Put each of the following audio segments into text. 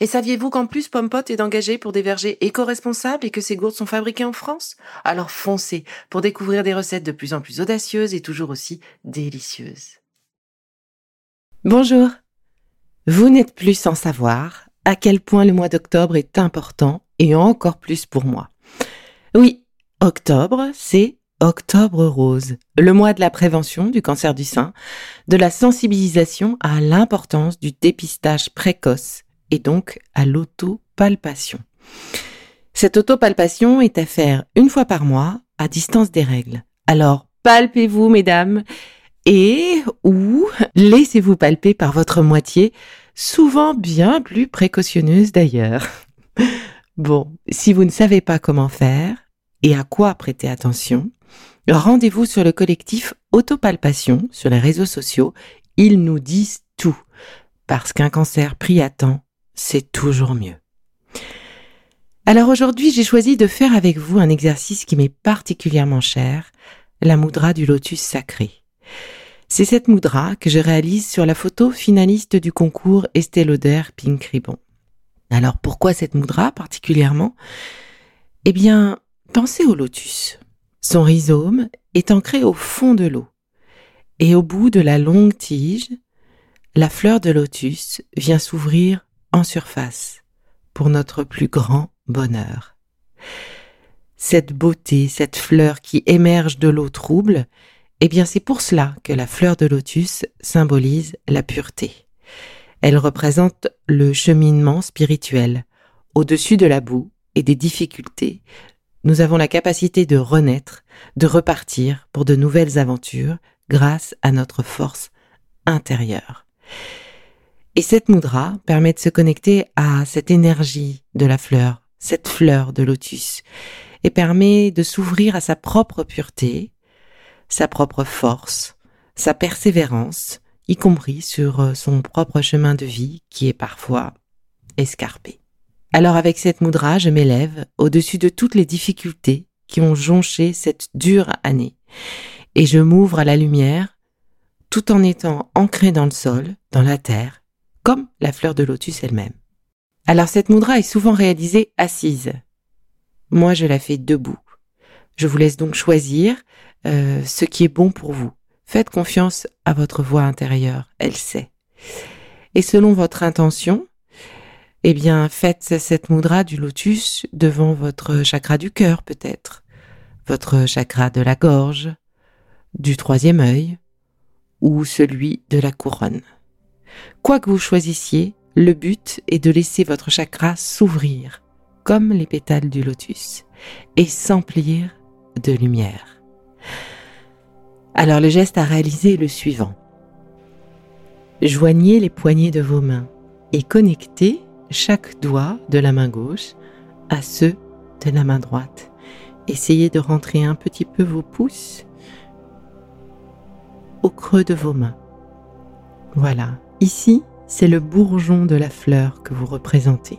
Et saviez-vous qu'en plus Pompot est engagé pour des vergers éco-responsables et que ces gourdes sont fabriquées en France? Alors foncez pour découvrir des recettes de plus en plus audacieuses et toujours aussi délicieuses. Bonjour Vous n'êtes plus sans savoir à quel point le mois d'octobre est important et encore plus pour moi. Oui, octobre, c'est Octobre Rose, le mois de la prévention du cancer du sein, de la sensibilisation à l'importance du dépistage précoce et donc à l'autopalpation. Cette autopalpation est à faire une fois par mois à distance des règles. Alors palpez-vous mesdames et ou laissez-vous palper par votre moitié, souvent bien plus précautionneuse d'ailleurs. Bon, si vous ne savez pas comment faire et à quoi prêter attention, rendez-vous sur le collectif Autopalpation sur les réseaux sociaux. Ils nous disent tout. Parce qu'un cancer pris à temps c'est toujours mieux. Alors aujourd'hui, j'ai choisi de faire avec vous un exercice qui m'est particulièrement cher, la moudra du lotus sacré. C'est cette moudra que je réalise sur la photo finaliste du concours Estée Lauder Pink Ribbon. Alors pourquoi cette moudra particulièrement? Eh bien, pensez au lotus. Son rhizome est ancré au fond de l'eau. Et au bout de la longue tige, la fleur de lotus vient s'ouvrir surface pour notre plus grand bonheur. Cette beauté, cette fleur qui émerge de l'eau trouble, eh bien c'est pour cela que la fleur de lotus symbolise la pureté. Elle représente le cheminement spirituel. Au-dessus de la boue et des difficultés, nous avons la capacité de renaître, de repartir pour de nouvelles aventures grâce à notre force intérieure. Et cette mudra permet de se connecter à cette énergie de la fleur, cette fleur de lotus, et permet de s'ouvrir à sa propre pureté, sa propre force, sa persévérance, y compris sur euh, son propre chemin de vie qui est parfois escarpé. Alors avec cette mudra, je m'élève au-dessus de toutes les difficultés qui ont jonché cette dure année, et je m'ouvre à la lumière tout en étant ancré dans le sol, dans la terre, comme la fleur de lotus elle-même. Alors cette mudra est souvent réalisée assise. Moi, je la fais debout. Je vous laisse donc choisir euh, ce qui est bon pour vous. Faites confiance à votre voix intérieure, elle sait. Et selon votre intention, eh bien, faites cette mudra du lotus devant votre chakra du cœur peut-être, votre chakra de la gorge, du troisième œil ou celui de la couronne. Quoi que vous choisissiez, le but est de laisser votre chakra s'ouvrir, comme les pétales du lotus, et s'emplir de lumière. Alors le geste à réaliser est le suivant. Joignez les poignets de vos mains et connectez chaque doigt de la main gauche à ceux de la main droite. Essayez de rentrer un petit peu vos pouces au creux de vos mains. Voilà, Ici, c'est le bourgeon de la fleur que vous représentez.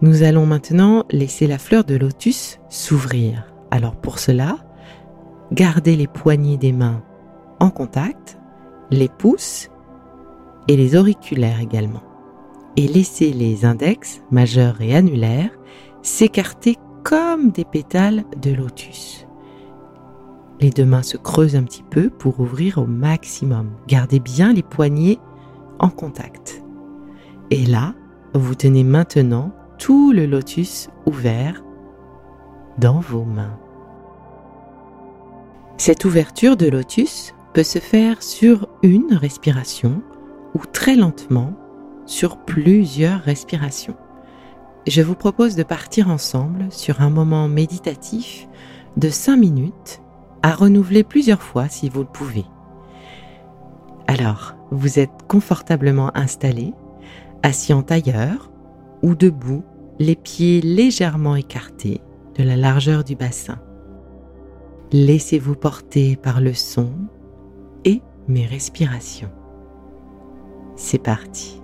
Nous allons maintenant laisser la fleur de lotus s'ouvrir. Alors pour cela, gardez les poignées des mains en contact, les pouces et les auriculaires également. Et laissez les index, majeurs et annulaires s'écarter comme des pétales de lotus. Les deux mains se creusent un petit peu pour ouvrir au maximum. Gardez bien les poignets en contact. Et là, vous tenez maintenant tout le lotus ouvert dans vos mains. Cette ouverture de lotus peut se faire sur une respiration ou très lentement sur plusieurs respirations. Je vous propose de partir ensemble sur un moment méditatif de 5 minutes à renouveler plusieurs fois si vous le pouvez. Alors, vous êtes confortablement installé, assis en tailleur ou debout, les pieds légèrement écartés de la largeur du bassin. Laissez-vous porter par le son et mes respirations. C'est parti.